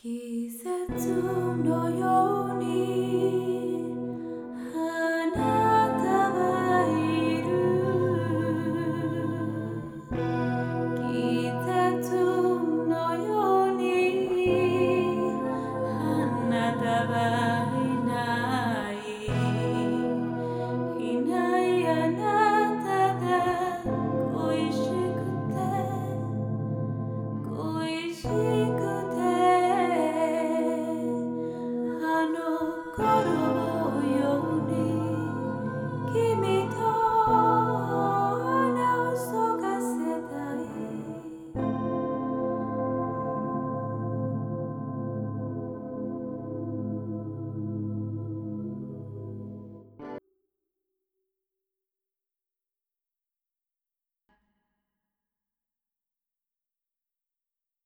季節のように Oh.